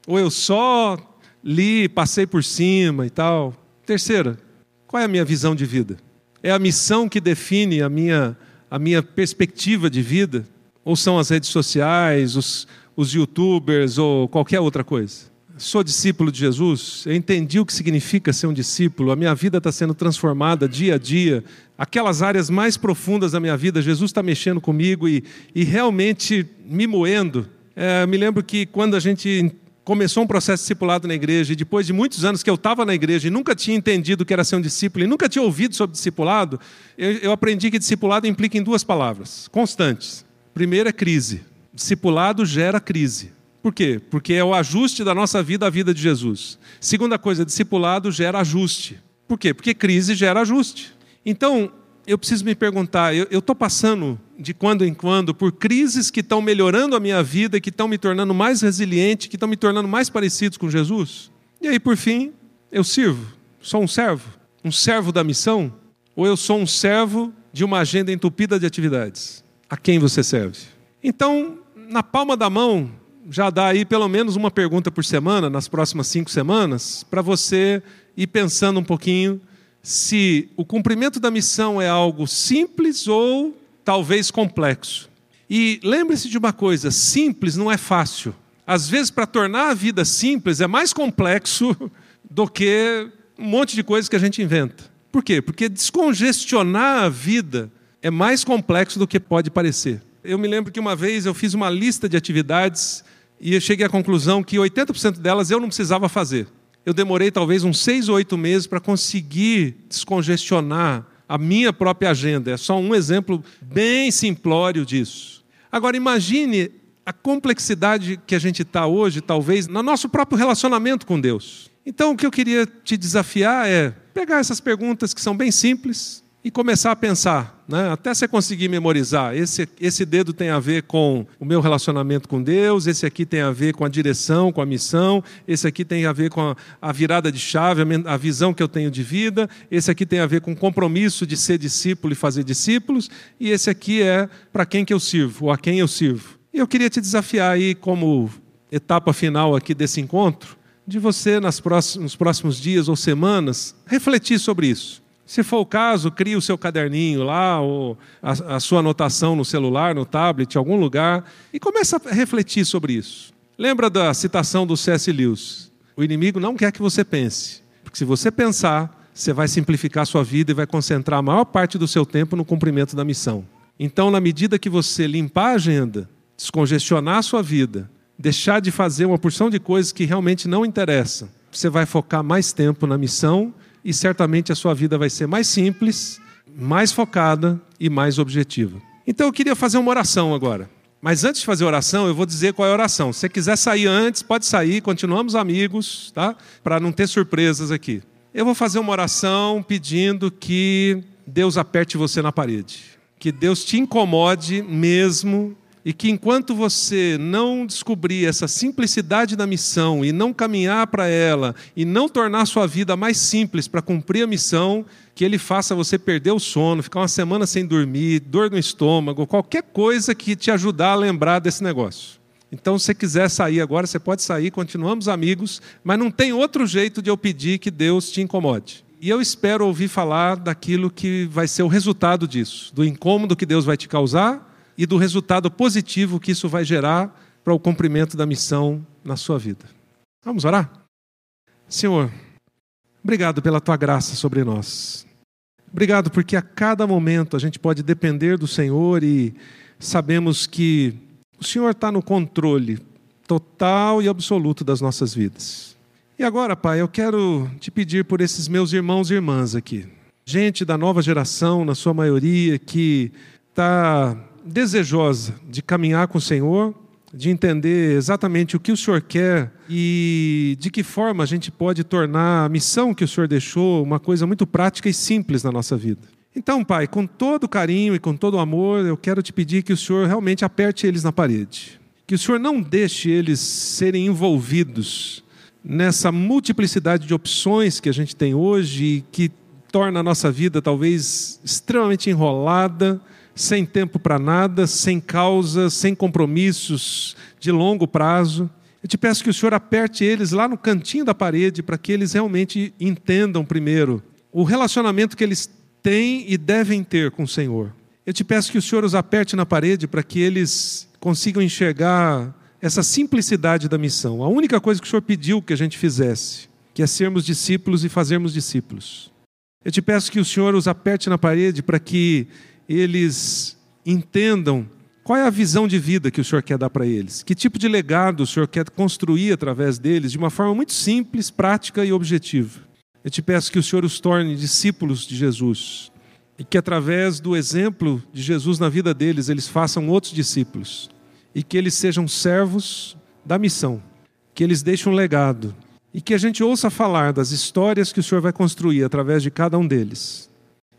Ou eu só li, passei por cima e tal? Terceira, qual é a minha visão de vida? É a missão que define a minha, a minha perspectiva de vida? Ou são as redes sociais, os, os youtubers ou qualquer outra coisa? sou discípulo de Jesus, eu entendi o que significa ser um discípulo, a minha vida está sendo transformada dia a dia, aquelas áreas mais profundas da minha vida, Jesus está mexendo comigo e, e realmente me moendo. É, me lembro que quando a gente começou um processo discipulado na igreja, e depois de muitos anos que eu estava na igreja e nunca tinha entendido o que era ser um discípulo, e nunca tinha ouvido sobre discipulado, eu, eu aprendi que discipulado implica em duas palavras, constantes. Primeiro é crise. Discipulado gera crise. Por quê? Porque é o ajuste da nossa vida à vida de Jesus. Segunda coisa, discipulado gera ajuste. Por quê? Porque crise gera ajuste. Então, eu preciso me perguntar: eu estou passando de quando em quando por crises que estão melhorando a minha vida, que estão me tornando mais resiliente, que estão me tornando mais parecidos com Jesus? E aí, por fim, eu sirvo. Sou um servo? Um servo da missão? Ou eu sou um servo de uma agenda entupida de atividades? A quem você serve? Então, na palma da mão, já dá aí pelo menos uma pergunta por semana, nas próximas cinco semanas, para você ir pensando um pouquinho se o cumprimento da missão é algo simples ou talvez complexo. E lembre-se de uma coisa: simples não é fácil. Às vezes, para tornar a vida simples, é mais complexo (laughs) do que um monte de coisas que a gente inventa. Por quê? Porque descongestionar a vida é mais complexo do que pode parecer. Eu me lembro que uma vez eu fiz uma lista de atividades e eu cheguei à conclusão que 80% delas eu não precisava fazer. Eu demorei talvez uns seis ou oito meses para conseguir descongestionar a minha própria agenda. É só um exemplo bem simplório disso. Agora, imagine a complexidade que a gente está hoje, talvez, no nosso próprio relacionamento com Deus. Então, o que eu queria te desafiar é pegar essas perguntas que são bem simples, e começar a pensar, né? até você conseguir memorizar. Esse, esse dedo tem a ver com o meu relacionamento com Deus, esse aqui tem a ver com a direção, com a missão, esse aqui tem a ver com a, a virada de chave, a, a, visão que eu tenho de vida, esse aqui tem a ver com o compromisso de ser discípulo e fazer discípulos, e esse aqui é para quem que eu sirvo, ou a quem eu sirvo. E eu queria te desafiar aí, como etapa final aqui desse encontro, de você, nas próximos, nos próximos dias ou semanas, refletir sobre isso se for o caso, crie o seu caderninho lá, ou a, a, sua anotação no celular, no tablet, em algum lugar, e comece a refletir sobre isso. Lembra da citação do C.S. Lewis? O inimigo não quer que você pense, porque se você pensar, você vai simplificar a sua vida e vai concentrar a maior parte do seu tempo no cumprimento da missão. Então, na medida que você limpar a agenda, descongestionar a sua vida, deixar de fazer uma porção de coisas que realmente não interessam, você vai focar mais tempo na missão e certamente a sua vida vai ser mais simples, mais focada e mais objetiva. Então eu queria fazer uma oração agora. Mas antes de fazer oração, eu vou dizer qual é a oração. Se você quiser sair antes, pode sair, continuamos amigos, tá? Para não ter surpresas aqui. Eu vou fazer uma oração pedindo que Deus aperte você na parede. Que Deus te incomode mesmo e que enquanto você não descobrir essa simplicidade da missão e não caminhar para ela e não tornar sua vida mais simples para cumprir a missão, que ele faça você perder o sono, ficar uma semana sem dormir, dor no estômago, qualquer coisa que te ajudar a lembrar desse negócio. Então, se você quiser sair agora, você pode sair, continuamos amigos, mas não tem outro jeito de eu pedir que Deus te incomode. E eu espero ouvir falar daquilo que vai ser o resultado disso, do incômodo que Deus vai te causar e do resultado positivo que isso vai gerar para o cumprimento da missão na sua vida. Vamos orar? Senhor, obrigado pela tua graça sobre nós. Obrigado porque a cada momento a gente pode depender do Senhor e sabemos que o Senhor está no controle total e absoluto das nossas vidas. E agora, Pai, eu quero te pedir por esses meus irmãos e irmãs aqui. Gente da nova geração, na sua maioria, que está desejosa de caminhar com o Senhor, de entender exatamente o que o Senhor quer e de que forma a gente pode tornar a missão que o Senhor deixou uma coisa muito prática e simples na nossa vida. Então, Pai, com todo carinho e com todo amor, eu quero te pedir que o Senhor realmente aperte eles na parede. Que o Senhor não deixe eles serem envolvidos nessa multiplicidade de opções que a gente tem hoje e que torna a nossa vida talvez extremamente enrolada, sem tempo para nada, sem causa, sem compromissos de longo prazo. Eu te peço que o Senhor aperte eles lá no cantinho da parede para que eles realmente entendam primeiro o relacionamento que eles têm e devem ter com o Senhor. Eu te peço que o Senhor os aperte na parede para que eles consigam enxergar essa simplicidade da missão. A única coisa que o Senhor pediu que a gente fizesse, que é sermos discípulos e fazermos discípulos. Eu te peço que o Senhor os aperte na parede para que eles entendam qual é a visão de vida que o Senhor quer dar para eles, que tipo de legado o Senhor quer construir através deles de uma forma muito simples, prática e objetiva. Eu te peço que o Senhor os torne discípulos de Jesus e que através do exemplo de Jesus na vida deles, eles façam outros discípulos e que eles sejam servos da missão, que eles deixem um legado e que a gente ouça falar das histórias que o Senhor vai construir através de cada um deles.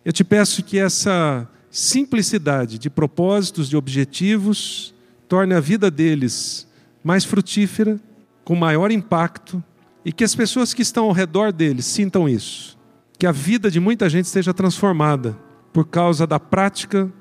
Eu te peço que essa simplicidade de propósitos, de objetivos, torne a vida deles mais frutífera, com maior impacto e que as pessoas que estão ao redor deles sintam isso. Que a vida de muita gente seja transformada por causa da prática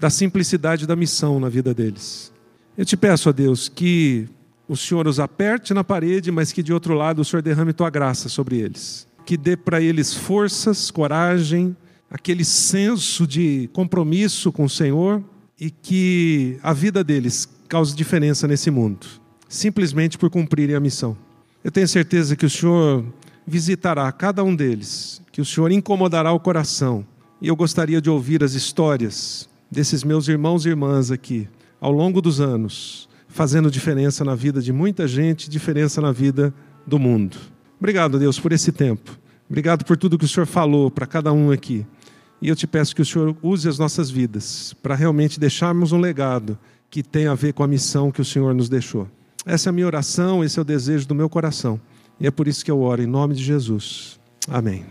da simplicidade da missão na vida deles. Eu te peço, a Deus, que o Senhor os aperte na parede, mas que de outro lado o Senhor derrame tua graça sobre eles. Que dê para eles forças, coragem, aquele senso de compromisso com o Senhor e que a vida deles cause diferença nesse mundo, simplesmente por cumprirem a missão. Eu tenho certeza que o Senhor visitará cada um deles, que o Senhor incomodará o coração e eu gostaria de ouvir as histórias desses meus irmãos e irmãs aqui, ao longo dos anos, fazendo diferença na vida de muita gente, diferença na vida do mundo. Obrigado, Deus, por esse tempo. Obrigado por tudo que o Senhor falou para cada um aqui. E eu te peço que o Senhor use as nossas vidas para realmente deixarmos um legado que tenha a ver com a missão que o Senhor nos deixou. Essa é a minha oração, esse é o desejo do meu coração. E é por isso que eu oro em nome de Jesus. Amém.